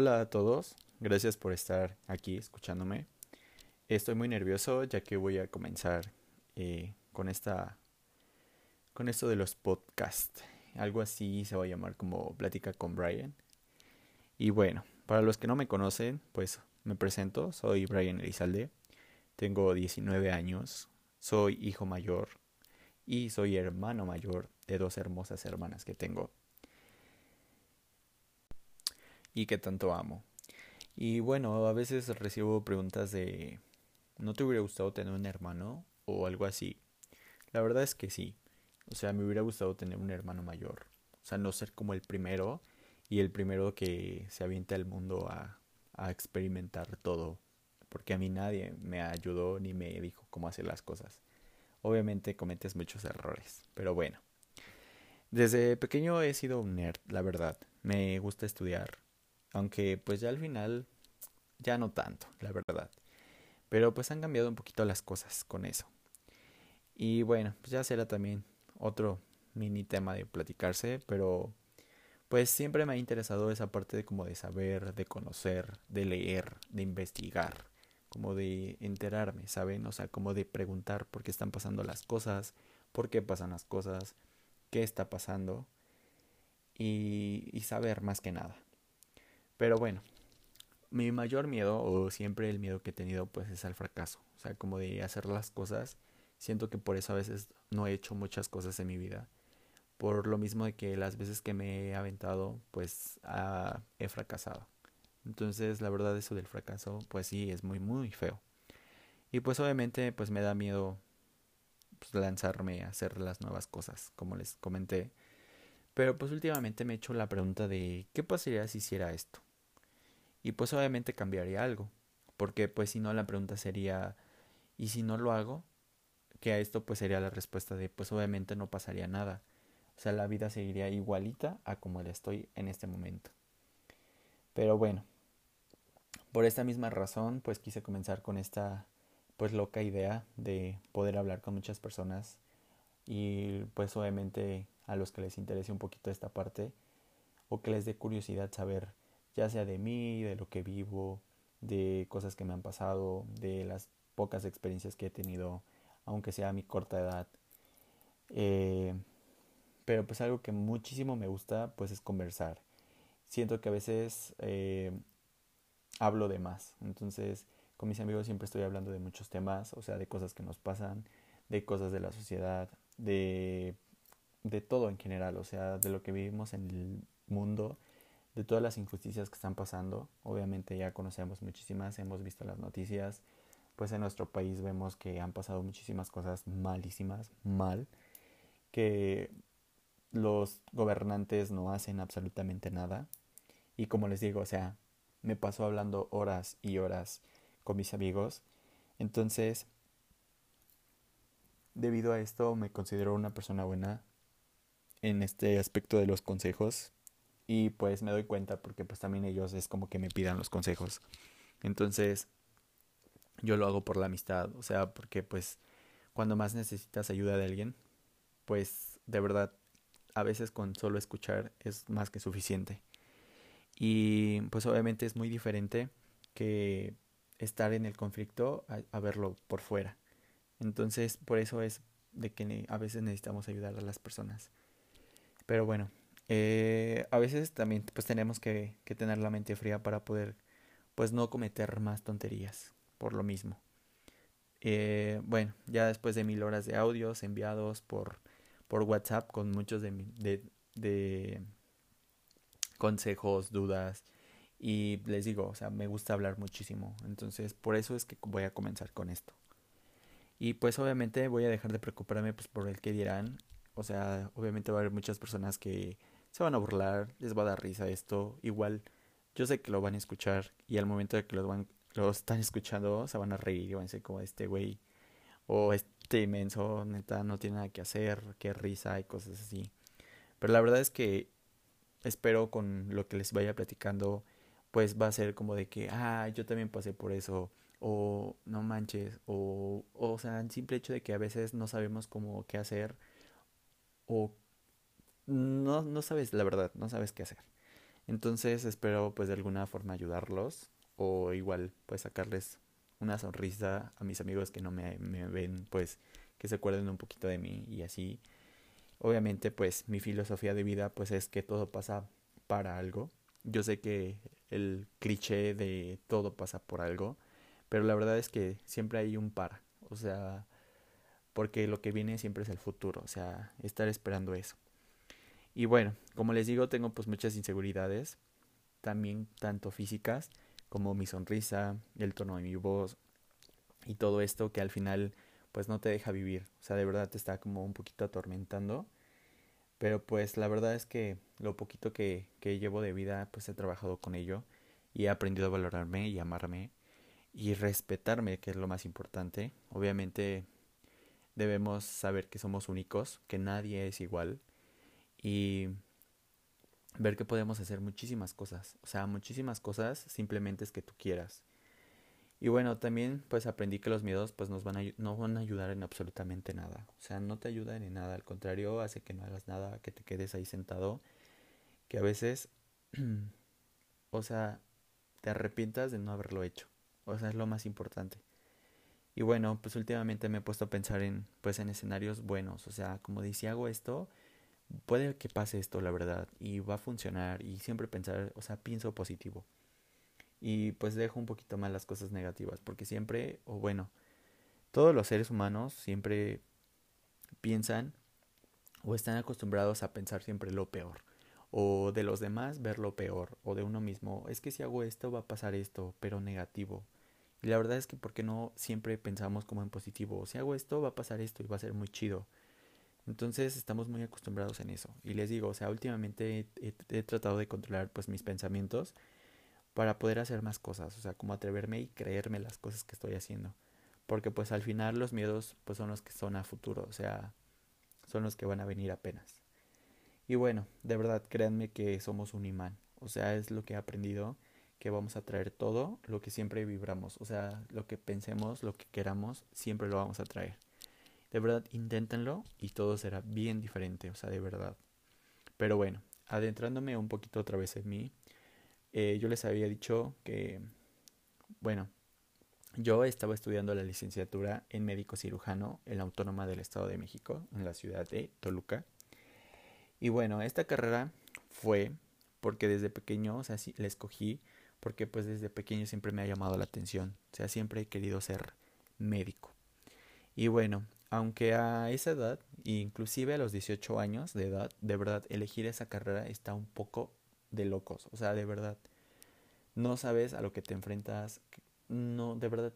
Hola a todos, gracias por estar aquí escuchándome. Estoy muy nervioso ya que voy a comenzar eh, con esta, con esto de los podcasts. Algo así se va a llamar como Plática con Brian. Y bueno, para los que no me conocen, pues me presento, soy Brian Elizalde, tengo 19 años, soy hijo mayor y soy hermano mayor de dos hermosas hermanas que tengo y que tanto amo. Y bueno, a veces recibo preguntas de ¿no te hubiera gustado tener un hermano? o algo así. La verdad es que sí. O sea, me hubiera gustado tener un hermano mayor. O sea, no ser como el primero y el primero que se avienta al mundo a, a experimentar todo. Porque a mí nadie me ayudó ni me dijo cómo hacer las cosas. Obviamente cometes muchos errores, pero bueno. Desde pequeño he sido un nerd, la verdad. Me gusta estudiar, aunque pues ya al final ya no tanto, la verdad. Pero pues han cambiado un poquito las cosas con eso. Y bueno, pues ya será también otro mini tema de platicarse, pero pues siempre me ha interesado esa parte de como de saber, de conocer, de leer, de investigar, como de enterarme, ¿saben? O sea, como de preguntar por qué están pasando las cosas, por qué pasan las cosas, qué está pasando y, y saber más que nada. Pero bueno, mi mayor miedo, o siempre el miedo que he tenido, pues es al fracaso. O sea, como de hacer las cosas. Siento que por eso a veces no he hecho muchas cosas en mi vida. Por lo mismo de que las veces que me he aventado, pues he fracasado. Entonces, la verdad, eso del fracaso, pues sí, es muy, muy feo. Y pues obviamente, pues me da miedo pues, lanzarme a hacer las nuevas cosas, como les comenté. Pero pues últimamente me he hecho la pregunta de, ¿qué pasaría si hiciera esto? Y pues obviamente cambiaría algo. Porque pues si no la pregunta sería, ¿y si no lo hago? Que a esto pues sería la respuesta de, pues obviamente no pasaría nada. O sea, la vida seguiría igualita a como la estoy en este momento. Pero bueno, por esta misma razón pues quise comenzar con esta pues loca idea de poder hablar con muchas personas y pues obviamente a los que les interese un poquito esta parte o que les dé curiosidad saber ya sea de mí, de lo que vivo, de cosas que me han pasado, de las pocas experiencias que he tenido, aunque sea a mi corta edad. Eh, pero pues algo que muchísimo me gusta pues es conversar. Siento que a veces eh, hablo de más. Entonces con mis amigos siempre estoy hablando de muchos temas, o sea, de cosas que nos pasan, de cosas de la sociedad, de, de todo en general, o sea, de lo que vivimos en el mundo de todas las injusticias que están pasando. Obviamente ya conocemos muchísimas, hemos visto las noticias, pues en nuestro país vemos que han pasado muchísimas cosas malísimas, mal, que los gobernantes no hacen absolutamente nada. Y como les digo, o sea, me paso hablando horas y horas con mis amigos. Entonces, debido a esto, me considero una persona buena en este aspecto de los consejos y pues me doy cuenta porque pues también ellos es como que me pidan los consejos. Entonces yo lo hago por la amistad, o sea, porque pues cuando más necesitas ayuda de alguien, pues de verdad a veces con solo escuchar es más que suficiente. Y pues obviamente es muy diferente que estar en el conflicto a, a verlo por fuera. Entonces por eso es de que a veces necesitamos ayudar a las personas. Pero bueno, eh, a veces también pues tenemos que, que, tener la mente fría para poder pues no cometer más tonterías por lo mismo. Eh, bueno, ya después de mil horas de audios enviados por, por WhatsApp con muchos de, de, de consejos, dudas y les digo, o sea, me gusta hablar muchísimo. Entonces, por eso es que voy a comenzar con esto. Y pues obviamente voy a dejar de preocuparme pues por el que dirán. O sea, obviamente va a haber muchas personas que se van a burlar, les va a dar risa esto. Igual, yo sé que lo van a escuchar y al momento de que los, van, lo están escuchando, se van a reír y van a decir como este güey o este inmenso, neta, no tiene nada que hacer, qué risa y cosas así. Pero la verdad es que espero con lo que les vaya platicando, pues va a ser como de que, ah, yo también pasé por eso, o no manches, o, o sea, el simple hecho de que a veces no sabemos cómo qué hacer, o no, no sabes la verdad, no sabes qué hacer. Entonces espero pues de alguna forma ayudarlos o igual pues sacarles una sonrisa a mis amigos que no me, ven pues que se acuerden un poquito de mí y así. Obviamente pues mi filosofía de vida pues es que todo pasa para algo. Yo sé que el cliché de todo pasa por algo, pero la verdad es que siempre hay un para. O sea, porque lo que viene siempre es el futuro, o sea, estar esperando eso. Y bueno, como les digo, tengo pues muchas inseguridades, también tanto físicas como mi sonrisa, el tono de mi voz y todo esto que al final pues no te deja vivir, o sea, de verdad te está como un poquito atormentando. Pero pues la verdad es que lo poquito que, que llevo de vida pues he trabajado con ello y he aprendido a valorarme y amarme y respetarme, que es lo más importante. Obviamente debemos saber que somos únicos, que nadie es igual y ver que podemos hacer muchísimas cosas, o sea, muchísimas cosas simplemente es que tú quieras. Y bueno, también pues aprendí que los miedos pues nos van a, no van a ayudar en absolutamente nada. O sea, no te ayudan en nada, al contrario, hace que no hagas nada, que te quedes ahí sentado, que a veces, o sea, te arrepientas de no haberlo hecho. O sea, es lo más importante. Y bueno, pues últimamente me he puesto a pensar en, pues en escenarios buenos. O sea, como dice, hago esto, puede que pase esto, la verdad, y va a funcionar. Y siempre pensar, o sea, pienso positivo. Y pues dejo un poquito más las cosas negativas, porque siempre, o bueno, todos los seres humanos siempre piensan o están acostumbrados a pensar siempre lo peor o de los demás ver lo peor o de uno mismo es que si hago esto va a pasar esto pero negativo y la verdad es que, ¿por qué no siempre pensamos como en positivo? Si hago esto, va a pasar esto y va a ser muy chido. Entonces estamos muy acostumbrados en eso. Y les digo, o sea, últimamente he, tratado de controlar pues mis pensamientos para poder hacer más cosas. O sea, como atreverme y creerme las cosas que estoy haciendo. Porque pues al final los miedos pues son los que son a futuro. O sea, son los que van a venir apenas. Y bueno, de verdad, créanme que somos un imán. O sea, es lo que he aprendido que vamos a traer todo lo que siempre vibramos. O sea, lo que pensemos, lo que queramos, siempre lo vamos a traer. De verdad, inténtenlo y todo será bien diferente. O sea, de verdad. Pero bueno, adentrándome un poquito otra vez en mí, eh, yo les había dicho que, bueno, yo estaba estudiando la licenciatura en médico cirujano en la Autónoma del Estado de México, en la ciudad de Toluca. Y bueno, esta carrera fue porque desde pequeño, o sea, sí, la escogí porque pues desde pequeño siempre me ha llamado la atención, o sea, siempre he querido ser médico. Y bueno, aunque a esa edad, inclusive a los 18 años de edad, de verdad, elegir esa carrera está un poco de locos, o sea, de verdad, no sabes a lo que te enfrentas, no, de verdad,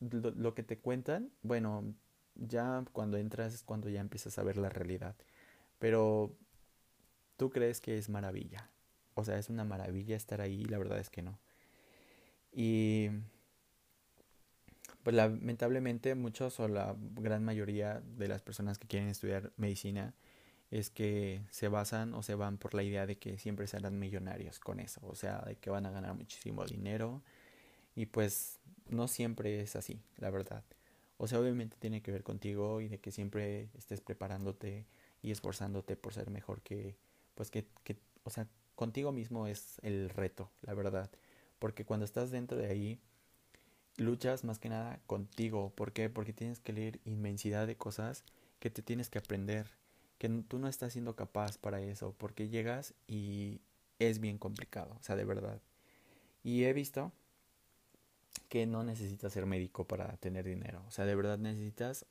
lo, lo que te cuentan, bueno, ya cuando entras es cuando ya empiezas a ver la realidad, pero tú crees que es maravilla, o sea, es una maravilla estar ahí, la verdad es que no. Y pues lamentablemente muchos o la gran mayoría de las personas que quieren estudiar medicina es que se basan o se van por la idea de que siempre serán millonarios con eso, o sea, de que van a ganar muchísimo dinero y pues no siempre es así, la verdad. O sea, obviamente tiene que ver contigo y de que siempre estés preparándote y esforzándote por ser mejor que, pues que, que o sea, contigo mismo es el reto, la verdad. Porque cuando estás dentro de ahí, luchas más que nada contigo. ¿Por qué? Porque tienes que leer inmensidad de cosas que te tienes que aprender, que tú no estás siendo capaz para eso, porque llegas y es bien complicado, o sea, de verdad. Y he visto que no necesitas ser médico para tener dinero, o sea, de verdad necesitas,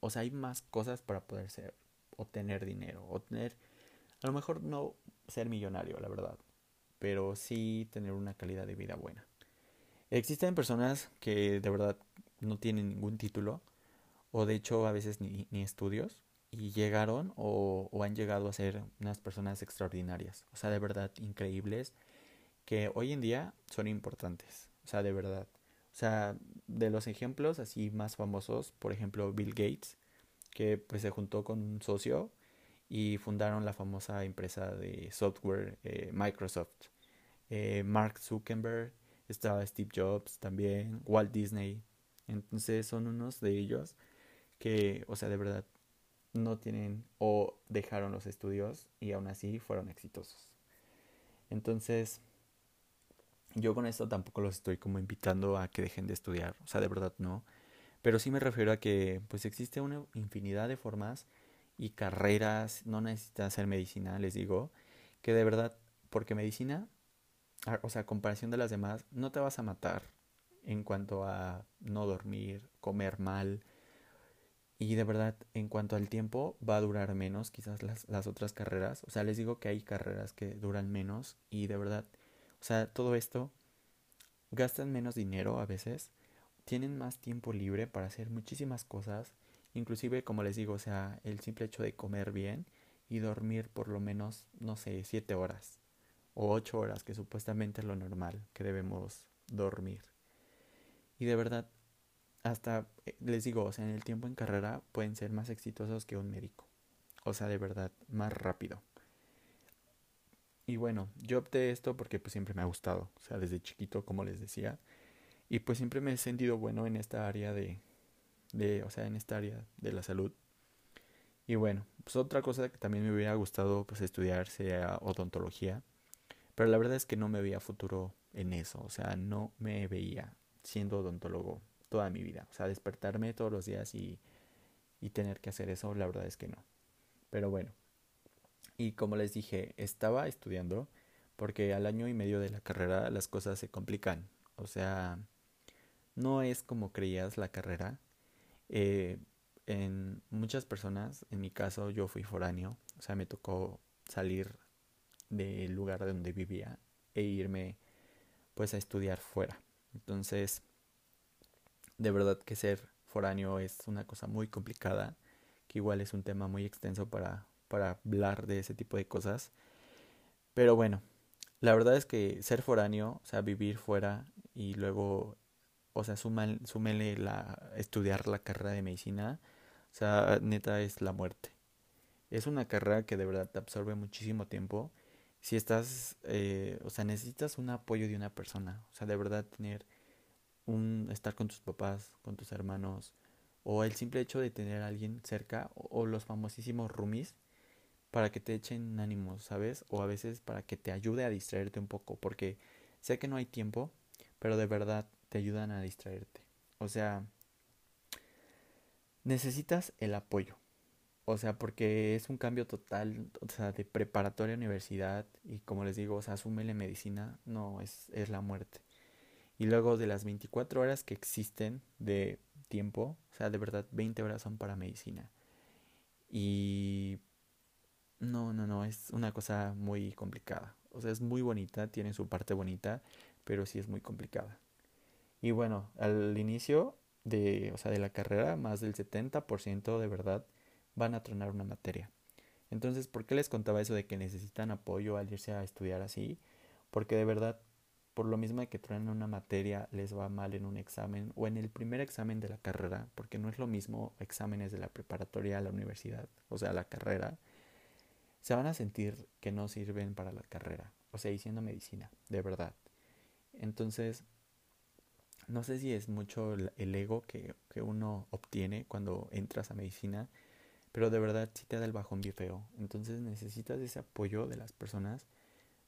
o sea, hay más cosas para poder ser, o tener dinero, o tener, a lo mejor no ser millonario, la verdad, pero sí tener una calidad de vida buena. Existen personas que de verdad no tienen ningún título, o de hecho a veces ni, estudios, y llegaron o, o, han llegado a ser unas personas extraordinarias, o sea, de verdad increíbles, que hoy en día son importantes, o sea, de verdad. O sea, de los ejemplos así más famosos, por ejemplo, Bill Gates, que pues se juntó con un socio y fundaron la famosa empresa de software eh, Microsoft. Eh, Mark Zuckerberg, estaba Steve Jobs también, Walt Disney. Entonces son unos de ellos que, o sea, de verdad no tienen o dejaron los estudios y aún así fueron exitosos. Entonces, yo con esto tampoco los estoy como invitando a que dejen de estudiar, o sea, de verdad no. Pero sí me refiero a que pues existe una infinidad de formas y carreras, no necesitas hacer medicina, les digo, que de verdad, porque medicina, o sea, comparación de las demás, no te vas a matar en cuanto a no dormir, comer mal, y de verdad, en cuanto al tiempo, va a durar menos quizás las, las otras carreras. O sea, les digo que hay carreras que duran menos y de verdad, o sea, todo esto, gastan menos dinero a veces, tienen más tiempo libre para hacer muchísimas cosas, inclusive como les digo, o sea, el simple hecho de comer bien y dormir por lo menos, no sé, siete horas o ocho horas, que supuestamente es lo normal que debemos dormir. Y de verdad, hasta eh, les digo, o sea, en el tiempo en carrera pueden ser más exitosos que un médico. O sea, de verdad, más rápido. Y bueno, yo opté esto porque pues siempre me ha gustado, o sea, desde chiquito, como les decía, y pues siempre me he sentido bueno en esta área de, de o sea, en esta área de la salud. Y bueno, pues otra cosa que también me hubiera gustado pues estudiar sería odontología, pero la verdad es que no me veía futuro en eso, o sea, no me veía siendo odontólogo toda mi vida. O sea, despertarme todos los días y, y tener que hacer eso, la verdad es que no. Pero bueno. Y como les dije, estaba estudiando porque al año y medio de la carrera las cosas se complican. O sea, no es como creías la carrera. Eh, en muchas personas, en mi caso yo fui foráneo, o sea, me tocó salir del lugar donde vivía e irme pues a estudiar fuera. Entonces, de verdad que ser foráneo es una cosa muy complicada, que igual es un tema muy extenso para, para hablar de ese tipo de cosas. Pero bueno, la verdad es que ser foráneo, o sea, vivir fuera y luego, o sea, súmele la, estudiar la carrera de medicina, o sea, neta es la muerte. Es una carrera que de verdad te absorbe muchísimo tiempo. Si estás, eh, o sea, necesitas un apoyo de una persona, o sea, de verdad tener un estar con tus papás, con tus hermanos, o el simple hecho de tener a alguien cerca, o, los famosísimos roomies, para que te echen ánimos, ¿sabes? O a veces para que te ayude a distraerte un poco, porque sé que no hay tiempo, pero de verdad te ayudan a distraerte. O sea, necesitas el apoyo. O sea, porque es un cambio total, o sea, de preparatoria a universidad y como les digo, o sea, asúmele medicina, no, es, es la muerte. Y luego de las 24 horas que existen de tiempo, o sea, de verdad 20 horas son para medicina. Y no, no, no, es una cosa muy complicada. O sea, es muy bonita, tiene su parte bonita, pero sí es muy complicada. Y bueno, al inicio de, o sea, de la carrera, más del 70% de verdad van a tronar una materia. Entonces, ¿por qué les contaba eso de que necesitan apoyo al irse a estudiar así? Porque de verdad por lo mismo que traen una materia les va mal en un examen o en el primer examen de la carrera, porque no es lo mismo exámenes de la preparatoria a la universidad, o sea, la carrera, se van a sentir que no sirven para la carrera, o sea, diciendo medicina, de verdad. Entonces, no sé si es mucho el ego que, que uno obtiene cuando entras a medicina, pero de verdad sí te da el bajón bien. Entonces necesitas ese apoyo de las personas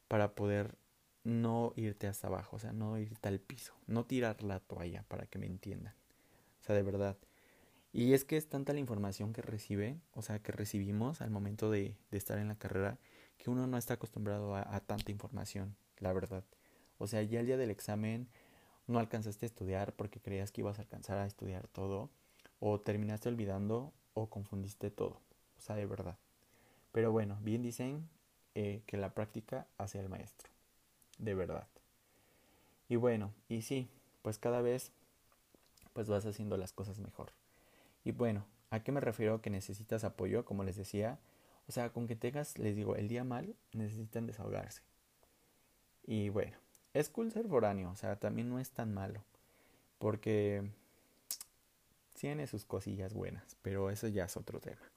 para poder no irte hasta abajo, o sea, no irte al piso, no tirar la toalla para que me entiendan. O sea, de verdad. Y es que es tanta la información que recibe, o sea, que recibimos al momento de, de estar en la carrera, que uno no está acostumbrado a, a, tanta información, la verdad. O sea, ya el día del examen no alcanzaste a estudiar porque creías que ibas a alcanzar a estudiar todo, o terminaste olvidando o confundiste todo, o sea, de verdad. Pero bueno, bien dicen eh, que la práctica hace al maestro de verdad. Y bueno, y sí, pues cada vez pues vas haciendo las cosas mejor. Y bueno, ¿a qué me refiero que necesitas apoyo? Como les decía, o sea, con que tengas, les digo, el día mal, necesitan desahogarse. Y bueno, es cool ser foráneo, o sea, también no es tan malo, porque tiene sus cosillas buenas, pero eso ya es otro tema.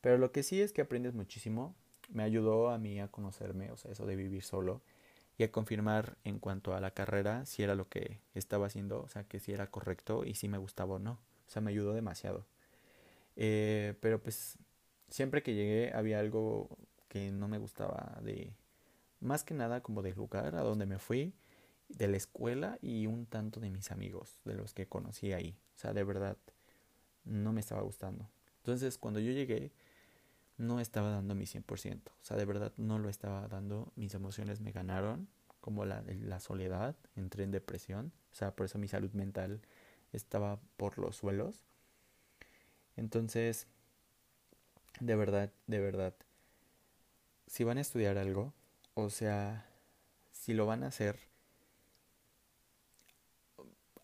Pero lo que sí es que aprendes muchísimo, me ayudó a mí a conocerme, o sea, eso de vivir solo, y a confirmar en cuanto a la carrera si era lo que estaba haciendo, o sea, que si era correcto y si me gustaba o no. O sea, me ayudó demasiado. Eh, pero pues siempre que llegué había algo que no me gustaba de, Más que nada como del lugar a donde me fui, de la escuela y un tanto de mis amigos, de los que conocí ahí. O sea, de verdad, no me estaba gustando. Entonces, cuando yo llegué, no estaba dando mi 100%. O sea, de verdad no lo estaba dando. Mis emociones me ganaron, como la, la soledad. Entré en depresión. O sea, por eso mi salud mental estaba por los suelos. Entonces, de verdad, de verdad, si van a estudiar algo, o sea, si lo van a hacer,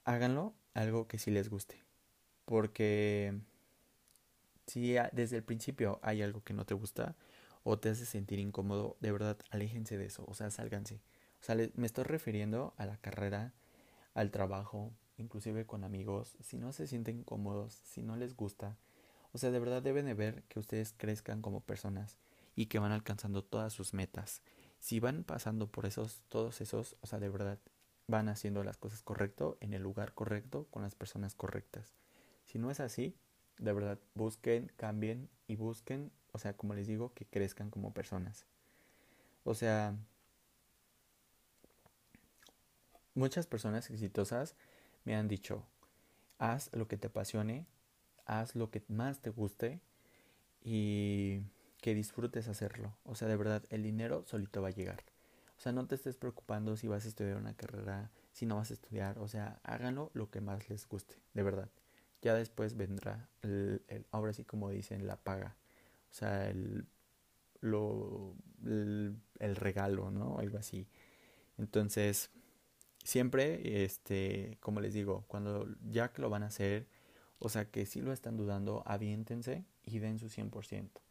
háganlo algo que sí les guste. Porque si desde el principio hay algo que no te gusta o te hace sentir incómodo, de verdad, aléjense de eso, o sea, sálganse. O sea, me estoy refiriendo a la carrera, al trabajo, inclusive con amigos. Si no se sienten cómodos, si no les gusta, o sea, de verdad deben de ver que ustedes crezcan como personas y que van alcanzando todas sus metas. Si van pasando por esos, todos esos, o sea, de verdad van haciendo las cosas correcto, en el lugar correcto, con las personas correctas. Si no es así, de verdad, busquen, cambien y busquen, o sea, como les digo, que crezcan como personas. O sea, muchas personas exitosas me han dicho, haz lo que te apasione, haz lo que más te guste y que disfrutes hacerlo. O sea, de verdad, el dinero solito va a llegar. O sea, no te estés preocupando si vas a estudiar una carrera, si no vas a estudiar. O sea, háganlo lo que más les guste, de verdad. Ya después vendrá, el, ahora sí como dicen, la paga. O sea, el, lo, el, el regalo, ¿no? Algo así. Entonces, siempre, este, como les digo, cuando ya que lo van a hacer, o sea, que si lo están dudando, aviéntense y den su 100%,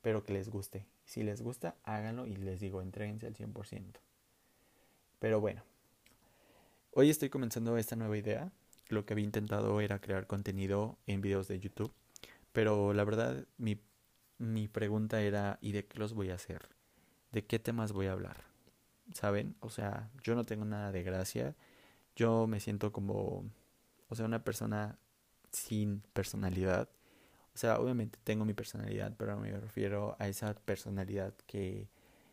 pero que les guste. Si les gusta, háganlo y les digo, entréguense al 100%. Pero bueno, hoy estoy comenzando esta nueva idea. Lo que había intentado era crear contenido en videos de YouTube, pero la verdad mi, mi pregunta era, ¿y de qué los voy a hacer? ¿De qué temas voy a hablar? ¿Saben? O sea, yo no tengo nada de gracia. Yo me siento como, o sea, una persona sin personalidad. O sea, obviamente tengo mi personalidad, pero me refiero a esa personalidad que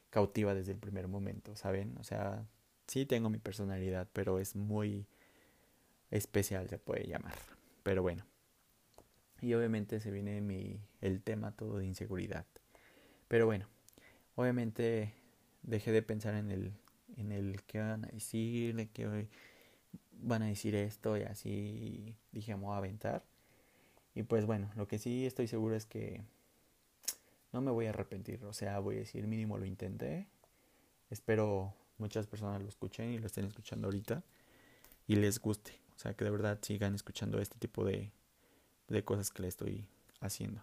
cautiva desde el primer momento, ¿saben? O sea, sí tengo mi personalidad, pero es muy especial, se puede llamar. Pero bueno. Y obviamente se viene mi, el tema todo de inseguridad. Pero bueno, obviamente dejé de pensar en el, en el qué van a decir, qué van a decir esto y así dije, a aventar. Y pues bueno, lo que sí estoy seguro es que no me voy a arrepentir, o sea, voy a decir mínimo lo intenté. Espero muchas personas lo escuchen y lo estén escuchando ahorita y les guste. O sea, que de verdad sigan escuchando este tipo de, de cosas que le estoy haciendo.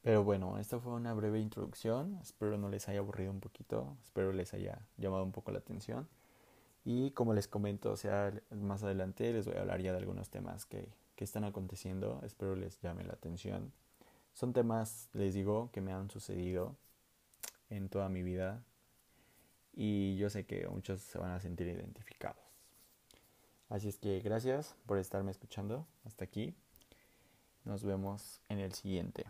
Pero bueno, esta fue una breve introducción. Espero no les haya aburrido un poquito. Espero les haya llamado un poco la atención. Y como les comento, o sea, más adelante les voy a hablar ya de algunos temas que, que están aconteciendo. Espero les llame la atención. Son temas, les digo, que me han sucedido en toda mi vida. Y yo sé que muchos se van a sentir identificados. Así es que gracias por estarme escuchando hasta aquí. Nos vemos en el siguiente.